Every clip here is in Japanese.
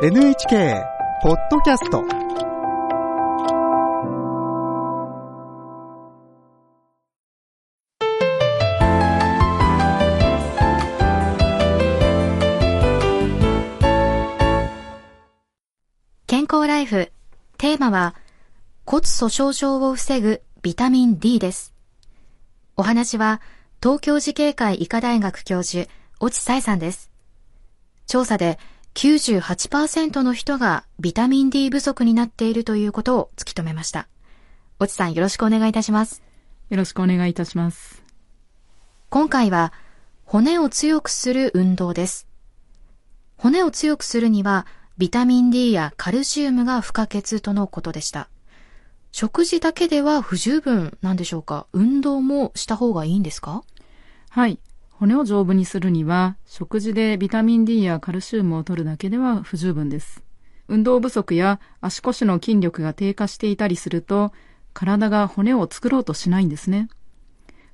NHK ポッドキャスト健康ライフ。テーマは骨粗鬆症を防ぐビタミン D です。お話は東京慈恵会医科大学教授、越智彩さんです。調査で98%の人がビタミン D 不足になっているということを突き止めました。越智さんよろしくお願いいたします。よろしくお願いいたします。今回は骨を強くする運動です。骨を強くするにはビタミン D やカルシウムが不可欠とのことでした。食事だけでは不十分なんでしょうか？運動もした方がいいんですか？はい。骨を丈夫にするには、食事でビタミン D やカルシウムを取るだけでは不十分です。運動不足や足腰の筋力が低下していたりすると、体が骨を作ろうとしないんですね。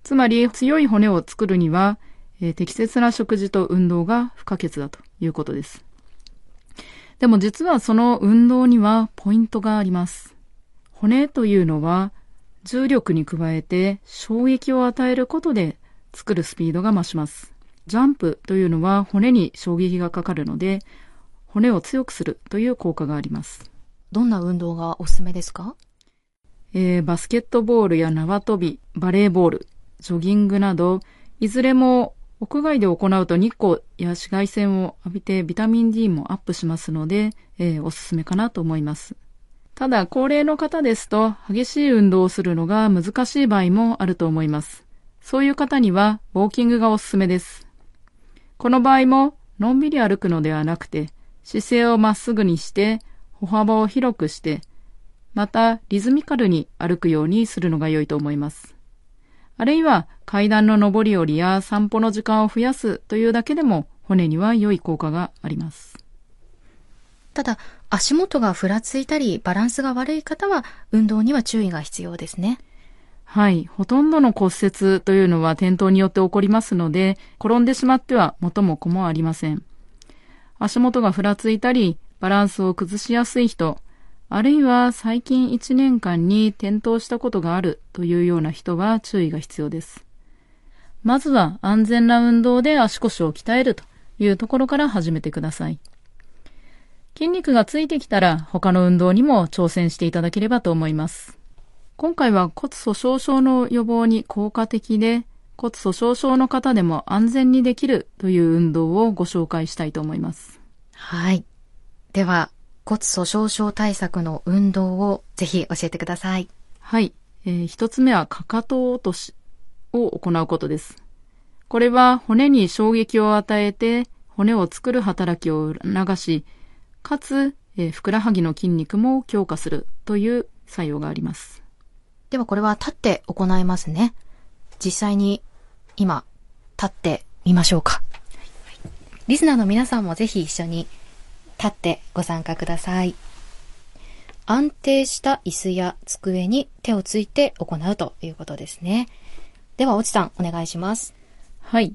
つまり、強い骨を作るには、えー適切な食事と運動が不可欠だということです。でも実はその運動にはポイントがあります。骨というのは重力に加えて衝撃を与えることで作るスピードが増します。ジャンプというのは骨に衝撃がかかるので骨を強くするという効果があります。どんな運動がおすすめですか？えーバスケットボールや縄跳び、バレーボール、ジョギングなど、いずれも屋外で行うと日光や紫外線を浴びてビタミン D もアップしますので、えーおすすめかなと思います。ただ、高齢の方ですと激しい運動をするのが難しい場合もあると思います。そういう方にはウォーキングがおすすめです。この場合ものんびり歩くのではなくて、姿勢をまっすぐにして、歩幅を広くして、またリズミカルに歩くようにするのが良いと思います。あるいは階段の上り下りや散歩の時間を増やすというだけでも骨には良い効果があります。ただ、足元がふらついたりバランスが悪い方は運動には注意が必要ですね。はい。ほとんどの骨折というのは転倒によって起こりますので、転んでしまっては元も子もありません。足元がふらついたり、バランスを崩しやすい人、あるいは最近1年間に転倒したことがあるというような人は注意が必要です。まずは安全な運動で足腰を鍛えるというところから始めてください。筋肉がついてきたら他の運動にも挑戦していただければと思います。今回は骨粗鬆症の予防に効果的で骨粗鬆症の方でも安全にできるという運動をご紹介したいと思います。はい。では、骨粗鬆症対策の運動をぜひ教えてください。はい。えー一つ目はかかと落としを行うことです。これは骨に衝撃を与えて骨を作る働きを促し、かつ、えーふくらはぎの筋肉も強化するという作用があります。ではこれは立って行いますね。実際に今立ってみましょうか。リスナーの皆さんもぜひ一緒に立ってご参加ください。安定した椅子や机に手をついて行うということですね。では、おちさん、お願いします。はい。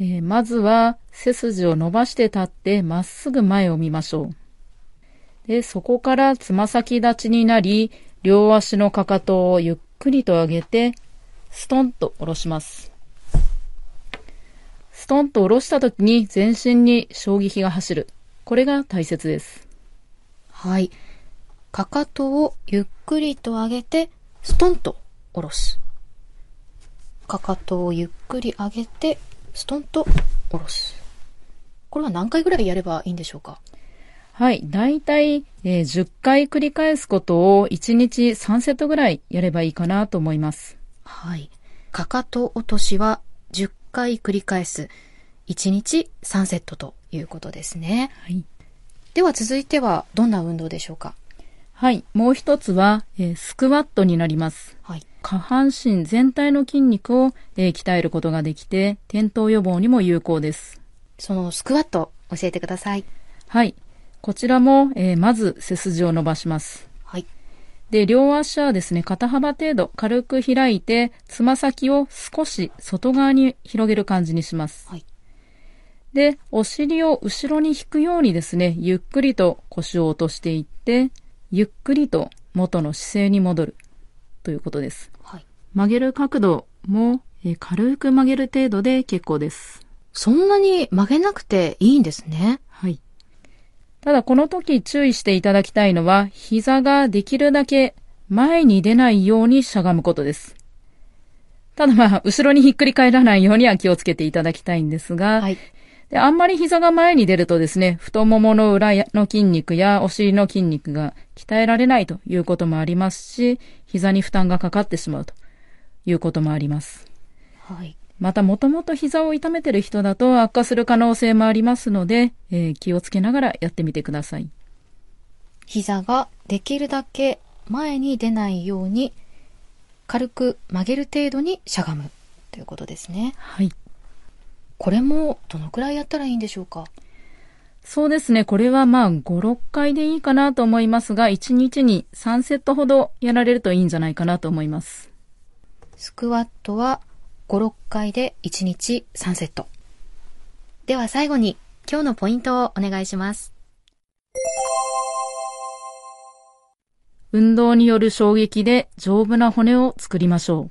えーまずは背筋を伸ばして立ってまっすぐ前を見ましょう。で、そこからつま先立ちになり、両足のかかとをゆっくりと上げて、ストンと下ろします。ストンと下ろした時に全身に衝撃が走る。これが大切です。はい。かかとをゆっくりと上げて、ストンと下ろす。かかとをゆっくり上げて、ストンと下ろす。これは何回ぐらいやればいいんでしょうか？はい。だいたい、えー10回繰り返すことを1日3セットぐらいやればいいかなと思います。はい。かかと落としは10回繰り返す。1日3セットということですね。はい。では続いてはどんな運動でしょうか？はい。もう一つは、えースクワットになります。はい。下半身全体の筋肉を、えー鍛えることができて、転倒予防にも有効です。そのスクワット教えてください。はい。こちらも、えーまず背筋を伸ばします。はい。で、両足はですね、肩幅程度軽く開いて、つま先を少し外側に広げる感じにします。はい。で、お尻を後ろに引くようにですね、ゆっくりと腰を落としていって、ゆっくりと元の姿勢に戻るということです。はい。曲げる角度もえー軽く曲げる程度で結構です。そんなに曲げなくていいんですね。はい。ただこの時注意していただきたいのは、膝ができるだけ前に出ないようにしゃがむことです。ただまあ、後ろにひっくり返らないようには気をつけていただきたいんですが、はい。であんまり膝が前に出るとですね、太ももの裏の筋肉やお尻の筋肉が鍛えられないということもありますし、膝に負担がかかってしまうということもあります。はい。また、もともと膝を痛めてる人だと悪化する可能性もありますので、えー気をつけながらやってみてください。膝ができるだけ前に出ないように、軽く曲げる程度にしゃがむということですね。はい。これもどのくらいやったらいいんでしょうか？そうですね。これはまあ、5、6回でいいかなと思いますが、1日に3セットほどやられるといいんじゃないかなと思います。スクワットは5、6回で1日3セット。では最後に今日のポイントをお願いします。運動による衝撃で丈夫な骨を作りましょう。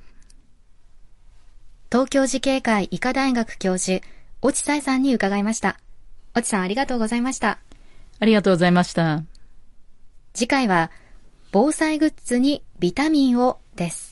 東京慈恵会医科大学教授、越智彩さんに伺いました。越智さんありがとうございました。ありがとうございました。次回は、防災グッズにビタミンをです。